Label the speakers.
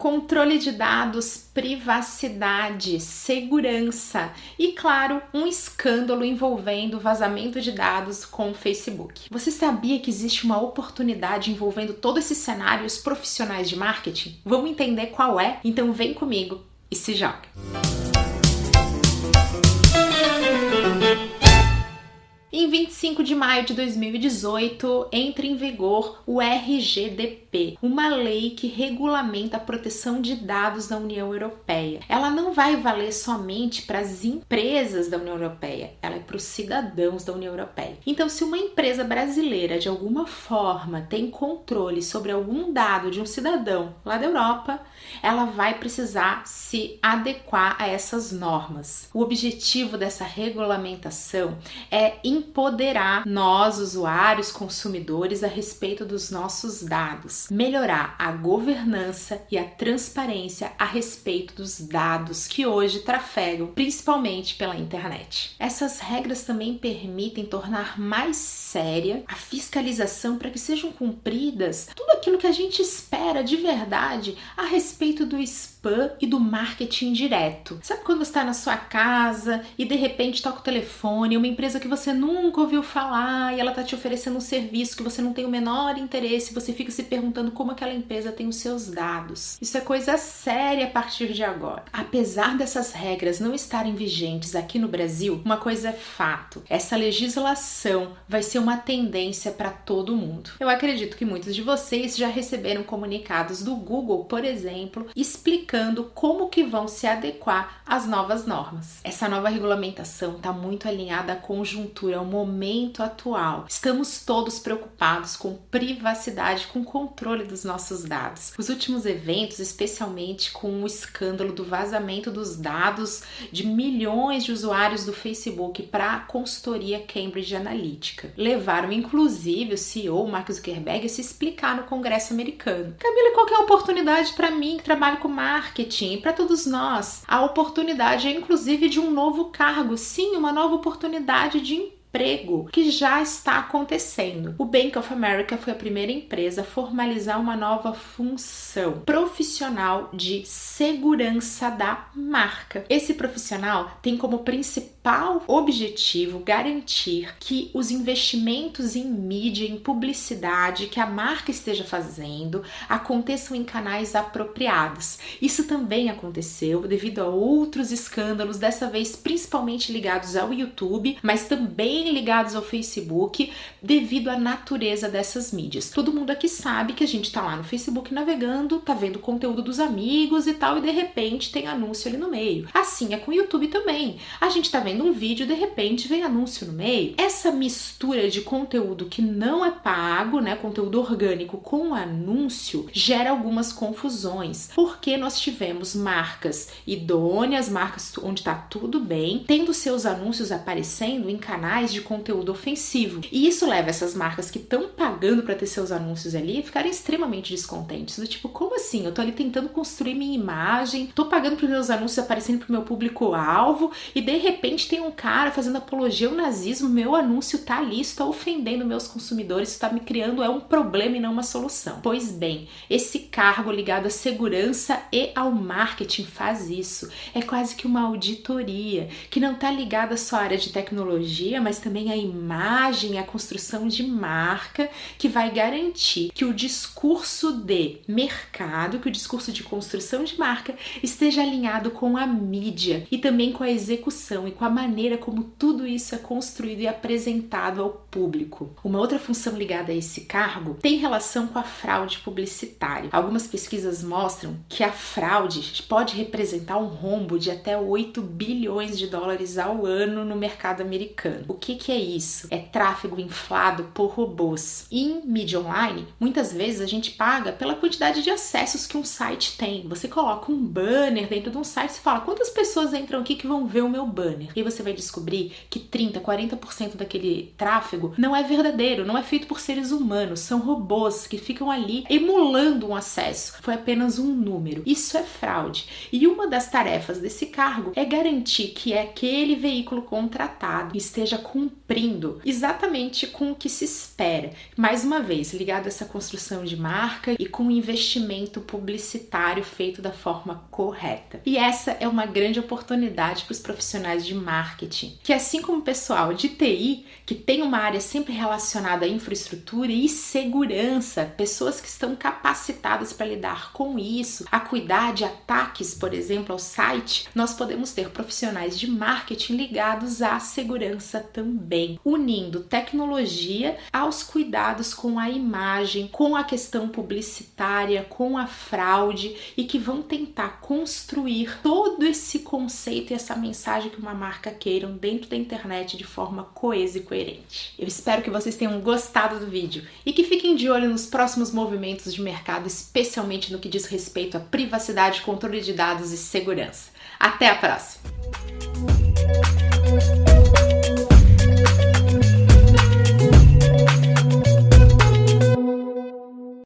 Speaker 1: controle de dados, privacidade, segurança e, claro, um escândalo envolvendo vazamento de dados com o Facebook. Você sabia que existe uma oportunidade envolvendo todo esse cenário e os profissionais de marketing? Vamos entender qual é? Então vem comigo e se joga! Em 25 de maio de 2018, entra em vigor o RGDP, uma lei que regulamenta a proteção de dados da União Europeia. Ela não vai valer somente para as empresas da União Europeia, ela é para os cidadãos da União Europeia. Então, se uma empresa brasileira de alguma forma tem controle sobre algum dado de um cidadão lá da Europa, ela vai precisar se adequar a essas normas. O objetivo dessa regulamentação é empoderar nós, usuários, consumidores, a respeito dos nossos dados, melhorar a governança e a transparência a respeito dos dados que hoje trafegam principalmente pela internet. Essas regras também permitem tornar mais séria a fiscalização para que sejam cumpridas tudo aquilo que a gente espera de verdade a respeito do spam e do marketing direto. Sabe quando você está na sua casa e de repente toca o telefone, uma empresa que você nunca ouviu falar e ela está te oferecendo um serviço que você não tem o menor interesse, você fica se perguntando como aquela empresa tem os seus dados. Isso é coisa séria a partir de agora. Apesar dessas regras não estarem vigentes aqui no Brasil, uma coisa é fato: essa legislação vai ser uma tendência para todo mundo. Eu acredito que muitos de vocês já receberam comunicados do Google, por exemplo, explicando como que vão se adequar às novas normas. Essa nova regulamentação está muito alinhada à conjuntura, ao momento atual. Estamos todos preocupados com privacidade, com controle dos nossos dados. Os últimos eventos, especialmente com o escândalo do vazamento dos dados de milhões de usuários do Facebook para a consultoria Cambridge Analytica, levaram inclusive o CEO Mark Zuckerberg a se explicar no Congresso americano. Camila, qual é a oportunidade para mim que trabalho com marketing, para todos nós. A oportunidade é inclusive de um novo cargo, sim, uma nova oportunidade de emprego emprego que já está acontecendo. O Bank of America foi a primeira empresa a formalizar uma nova função profissional de segurança da marca. Esse profissional tem como principal objetivo garantir que os investimentos em mídia, em publicidade que a marca esteja fazendo aconteçam em canais apropriados. Isso também aconteceu devido a outros escândalos, dessa vez principalmente ligados ao YouTube, mas também bem ligados ao Facebook devido à natureza dessas mídias. Todo mundo aqui sabe que a gente tá lá no Facebook navegando, tá vendo conteúdo dos amigos e tal, e de repente tem anúncio ali no meio. Assim é com o YouTube também. A gente tá vendo um vídeo e de repente vem anúncio no meio. Essa mistura de conteúdo que não é pago, né, conteúdo orgânico com anúncio, gera algumas confusões, porque nós tivemos marcas idôneas, marcas onde tá tudo bem, tendo seus anúncios aparecendo em canais de conteúdo ofensivo. E isso leva essas marcas que estão pagando para ter seus anúncios ali a ficarem extremamente descontentes. Do tipo, como assim? Eu tô ali tentando construir minha imagem, tô pagando para meus anúncios aparecendo pro meu público-alvo e de repente tem um cara fazendo apologia ao nazismo, meu anúncio tá ali, está ofendendo meus consumidores, está me criando é um problema e não uma solução. Pois bem, esse cargo ligado à segurança e ao marketing faz isso. É quase que uma auditoria que não tá ligada só à área de tecnologia, mas também a imagem, a construção de marca que vai garantir que o discurso de mercado, que o discurso de construção de marca esteja alinhado com a mídia e também com a execução e com a maneira como tudo isso é construído e apresentado ao público. Uma outra função ligada a esse cargo tem relação com a fraude publicitária. Algumas pesquisas mostram que a fraude pode representar um rombo de até 8 bilhões de dólares ao ano no mercado americano. O que que, que é isso? É tráfego inflado por robôs. Em mídia online, muitas vezes a gente paga pela quantidade de acessos que um site tem. Você coloca um banner dentro de um site e fala quantas pessoas entram aqui que vão ver o meu banner. E você vai descobrir que 30, 40% daquele tráfego não é verdadeiro, não é feito por seres humanos, são robôs que ficam ali emulando um acesso. Foi apenas um número. Isso é fraude. E uma das tarefas desse cargo é garantir que aquele veículo contratado esteja com cumprindo exatamente com o que se espera. Mais uma vez, ligado a essa construção de marca e com o investimento publicitário feito da forma correta. E essa é uma grande oportunidade para os profissionais de marketing, que assim como o pessoal de TI, que tem uma área sempre relacionada à infraestrutura e segurança, pessoas que estão capacitadas para lidar com isso, a cuidar de ataques, por exemplo, ao site, nós podemos ter profissionais de marketing ligados à segurança também, unindo tecnologia aos cuidados com a imagem, com a questão publicitária, com a fraude e que vão tentar construir todo esse conceito e essa mensagem que uma marca queiram dentro da internet de forma coesa e coerente. Eu espero que vocês tenham gostado do vídeo e que fiquem de olho nos próximos movimentos de mercado, especialmente no que diz respeito à privacidade, controle de dados e segurança. Até a próxima!